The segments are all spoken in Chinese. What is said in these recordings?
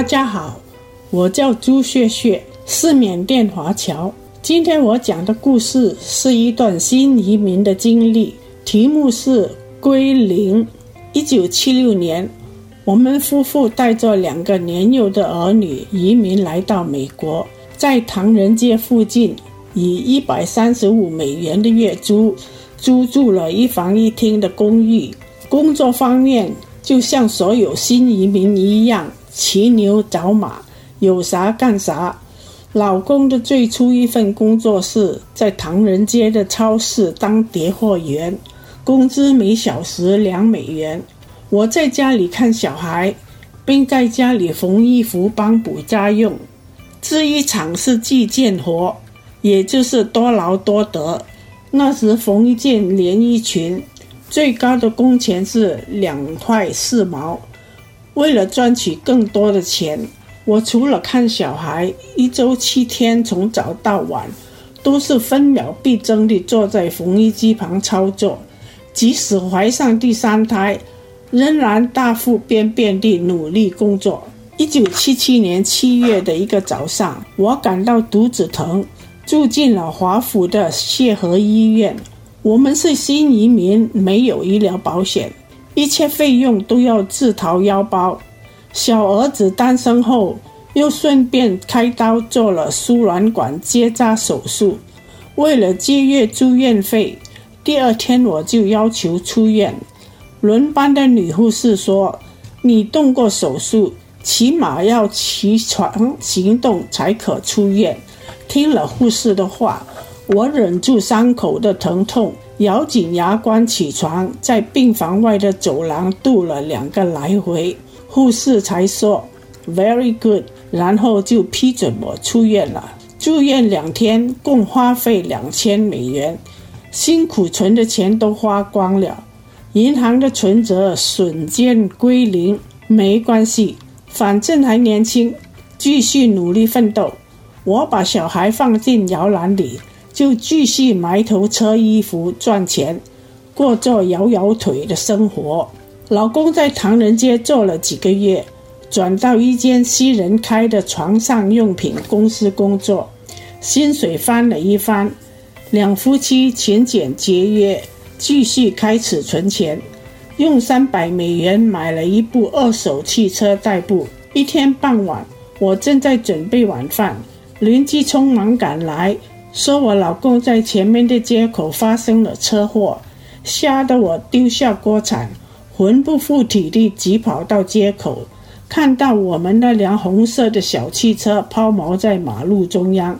大家好，我叫朱雪雪，是缅甸华侨。今天我讲的故事是一段新移民的经历，题目是归零。一九七六年，我们夫妇带着两个年幼的儿女移民来到美国，在唐人街附近以一百三十五美元的月租租住了一房一厅的公寓。工作方面，就像所有新移民一样。骑牛找马，有啥干啥。老公的最初一份工作是在唐人街的超市当叠货员，工资每小时两美元。我在家里看小孩，并在家里缝衣服帮补家用。制衣厂是计件活，也就是多劳多得。那时缝一件连衣裙，最高的工钱是两块四毛。为了赚取更多的钱，我除了看小孩，一周七天从早到晚，都是分秒必争地坐在缝衣机旁操作。即使怀上第三胎，仍然大腹便便地努力工作。一九七七年七月的一个早上，我感到肚子疼，住进了华府的协和医院。我们是新移民，没有医疗保险。一切费用都要自掏腰包。小儿子诞生后，又顺便开刀做了输卵管结扎手术。为了节约住院费，第二天我就要求出院。轮班的女护士说：“你动过手术，起码要起床行动才可出院。”听了护士的话，我忍住伤口的疼痛。咬紧牙关起床，在病房外的走廊踱了两个来回，护士才说 “very good”，然后就批准我出院了。住院两天，共花费两千美元，辛苦存的钱都花光了，银行的存折瞬间归零。没关系，反正还年轻，继续努力奋斗。我把小孩放进摇篮里。就继续埋头车衣服赚钱，过着摇摇腿的生活。老公在唐人街做了几个月，转到一间西人开的床上用品公司工作，薪水翻了一番。两夫妻勤俭节约，继续开始存钱，用三百美元买了一部二手汽车代步。一天傍晚，我正在准备晚饭，邻居匆忙赶来。说我老公在前面的街口发生了车祸，吓得我丢下锅铲，魂不附体地急跑到街口，看到我们那辆红色的小汽车抛锚在马路中央，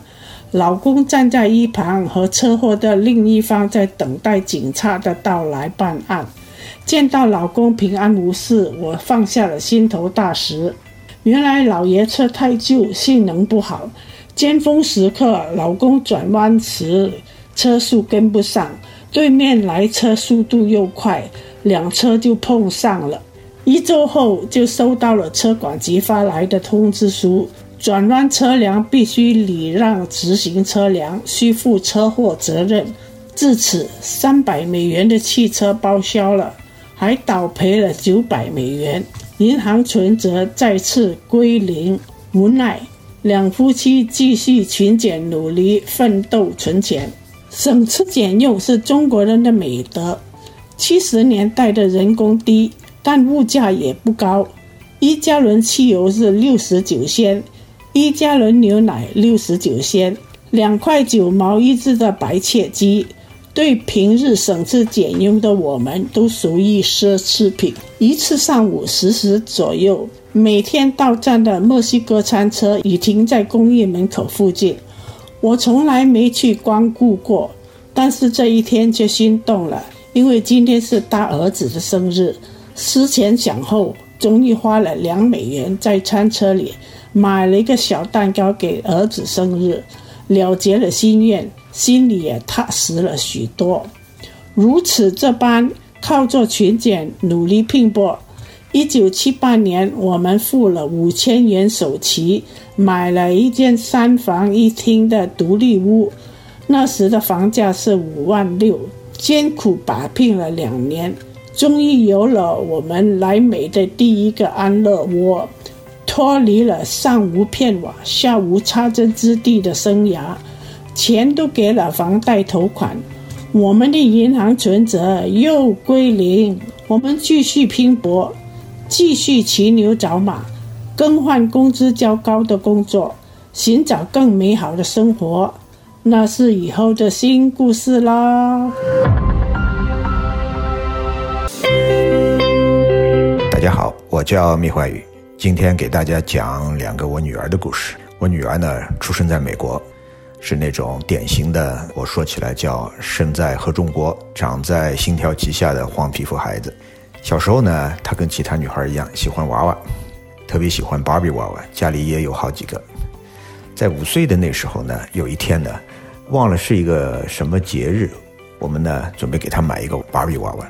老公站在一旁，和车祸的另一方在等待警察的到来办案。见到老公平安无事，我放下了心头大石。原来老爷车太旧，性能不好。尖峰时刻，老公转弯时车速跟不上，对面来车速度又快，两车就碰上了。一周后就收到了车管局发来的通知书，转弯车辆必须礼让直行车辆，需负车祸责任。至此，三百美元的汽车报销了，还倒赔了九百美元，银行存折再次归零，无奈。两夫妻继续勤俭努力奋斗存钱，省吃俭用是中国人的美德。七十年代的人工低，但物价也不高。一加仑汽油是六十九仙，一加仑牛奶六十九仙，两块九毛一只的白切鸡，对平日省吃俭用的我们都属于奢侈品。一次上午十时左右。每天到站的墨西哥餐车已停在公寓门口附近，我从来没去光顾过，但是这一天却心动了，因为今天是大儿子的生日。思前想后，终于花了两美元在餐车里买了一个小蛋糕给儿子生日，了结了心愿，心里也踏实了许多。如此这般，靠着勤俭努力拼搏。一九七八年，我们付了五千元首期，买了一间三房一厅的独立屋。那时的房价是五万六，艰苦打拼了两年，终于有了我们来美的第一个安乐窝。脱离了上无片瓦、下无插针之地的生涯，钱都给了房贷头款，我们的银行存折又归零。我们继续拼搏，继续骑牛找马，更换工资较高的工作，寻找更美好的生活。那是以后的新故事啦。大家好，我叫密怀宇，今天给大家讲两个我女儿的故事。我女儿呢，出生在美国，是那种典型的，我说起来叫生在合众国，长在星条旗下的黄皮肤孩子。小时候呢，她跟其他女孩一样，喜欢娃娃，特别喜欢芭比娃娃，家里也有好几个。在五岁的那时候呢，有一天呢，忘了是一个什么节日，我们呢准备给她买一个芭比娃娃。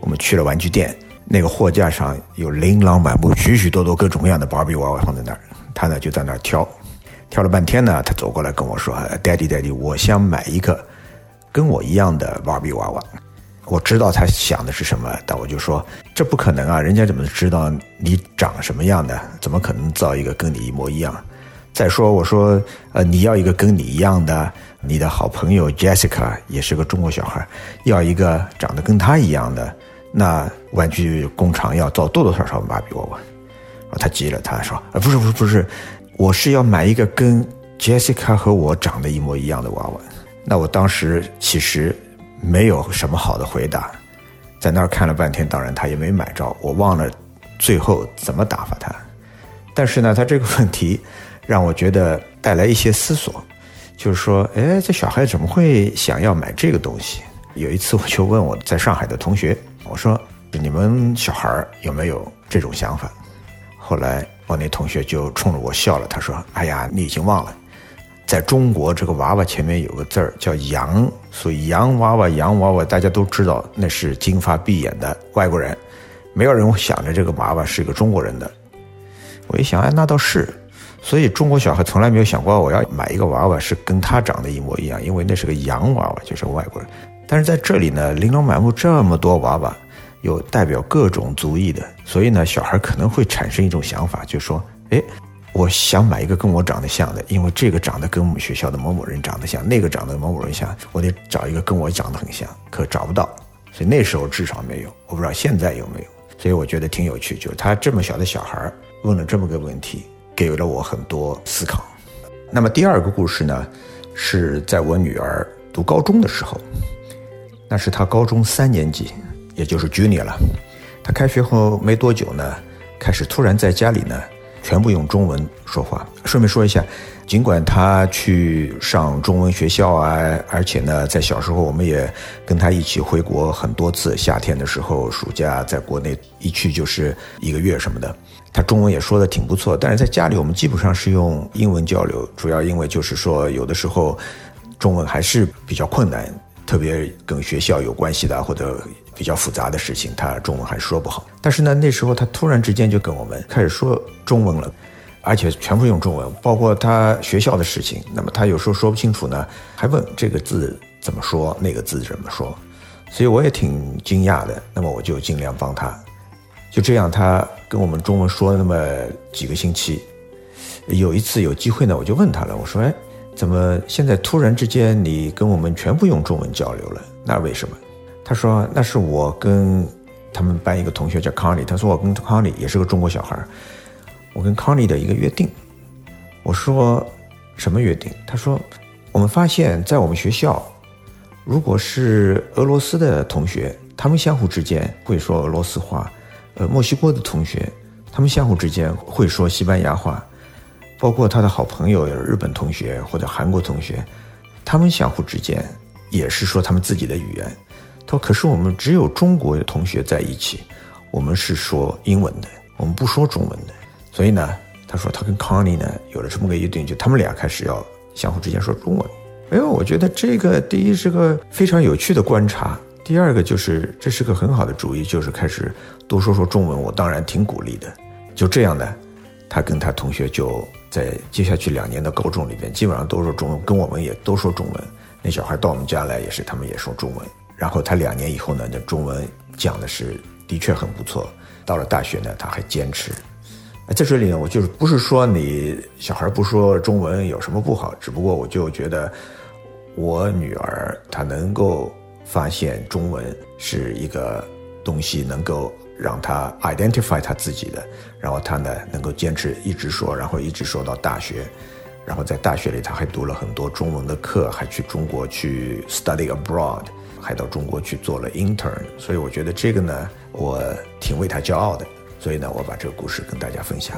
我们去了玩具店，那个货架上有琳琅满目、许许多多各种各样的芭比娃娃放在那儿，她呢就在那儿挑，挑了半天呢，她走过来跟我说：“Daddy，Daddy，我想买一个跟我一样的芭比娃娃。”我知道他想的是什么，但我就说：“这不可能啊，人家怎么知道你长什么样的？怎么可能造一个跟你一模一样？”再说，我说，呃，你要一个跟你一样的，你的好朋友 Jessica 也是个中国小孩，要一个长得跟他一样的，那玩具工厂要造多多少少芭比娃娃？他急了，他说，啊，不是不是不是，我是要买一个跟 Jessica 和我长得一模一样的娃娃。那我当时其实没有什么好的回答，在那儿看了半天，当然他也没买着，我忘了最后怎么打发他。但是呢，他这个问题。让我觉得带来一些思索，就是说，哎，这小孩怎么会想要买这个东西？有一次我就问我在上海的同学，我说：“你们小孩有没有这种想法？”后来我那同学就冲着我笑了，他说：“哎呀，你已经忘了，在中国这个娃娃前面有个字儿叫‘洋’，所以洋娃娃、洋娃娃，大家都知道那是金发碧眼的外国人，没有人想着这个娃娃是一个中国人的。”我一想，哎，那倒是。所以中国小孩从来没有想过我要买一个娃娃是跟他长得一模一样，因为那是个洋娃娃，就是外国人。但是在这里呢，琳琅满目这么多娃娃，有代表各种族裔的，所以呢，小孩可能会产生一种想法，就说，哎，我想买一个跟我长得像的，因为这个长得跟我们学校的某某人长得像，那个长得某某人像，我得找一个跟我长得很像，可找不到。所以那时候至少没有，我不知道现在有没有。所以我觉得挺有趣，就是他这么小的小孩问了这么个问题。给了我很多思考。那么第二个故事呢，是在我女儿读高中的时候，那是她高中三年级，也就是 Junior 了。她开学后没多久呢，开始突然在家里呢，全部用中文说话。顺便说一下，尽管他去上中文学校啊，而且呢，在小时候我们也跟他一起回国很多次，夏天的时候、暑假在国内一去就是一个月什么的。他中文也说得挺不错，但是在家里我们基本上是用英文交流，主要因为就是说有的时候中文还是比较困难，特别跟学校有关系的或者比较复杂的事情，他中文还说不好。但是呢，那时候他突然之间就跟我们开始说中文了，而且全部用中文，包括他学校的事情。那么他有时候说不清楚呢，还问这个字怎么说，那个字怎么说，所以我也挺惊讶的。那么我就尽量帮他。就这样，他跟我们中文说了那么几个星期。有一次有机会呢，我就问他了，我说：“哎，怎么现在突然之间你跟我们全部用中文交流了？那为什么？”他说：“那是我跟他们班一个同学叫康利，他说我跟康利也是个中国小孩，我跟康利的一个约定。”我说：“什么约定？”他说：“我们发现，在我们学校，如果是俄罗斯的同学，他们相互之间会说俄罗斯话。”呃，墨西哥的同学，他们相互之间会说西班牙话，包括他的好朋友日本同学或者韩国同学，他们相互之间也是说他们自己的语言。他说：“可是我们只有中国的同学在一起，我们是说英文的，我们不说中文的。所以呢，他说他跟康妮呢有了这么个约定，就他们俩开始要相互之间说中文。哎呦，我觉得这个第一是个非常有趣的观察。”第二个就是，这是个很好的主意，就是开始多说说中文。我当然挺鼓励的。就这样呢，他跟他同学就在接下去两年的高中里边，基本上都说中文，跟我们也都说中文。那小孩到我们家来也是，他们也说中文。然后他两年以后呢，那中文讲的是的确很不错。到了大学呢，他还坚持。在这里呢，我就是不是说你小孩不说中文有什么不好，只不过我就觉得我女儿她能够发现中文是一个东西，能够让她 identify 她自己的，然后她呢能够坚持一直说，然后一直说到大学，然后在大学里他还读了很多中文的课，还去中国去 study abroad，还到中国去做了 intern，所以我觉得这个呢，我挺为他骄傲的。所以呢，我把这个故事跟大家分享。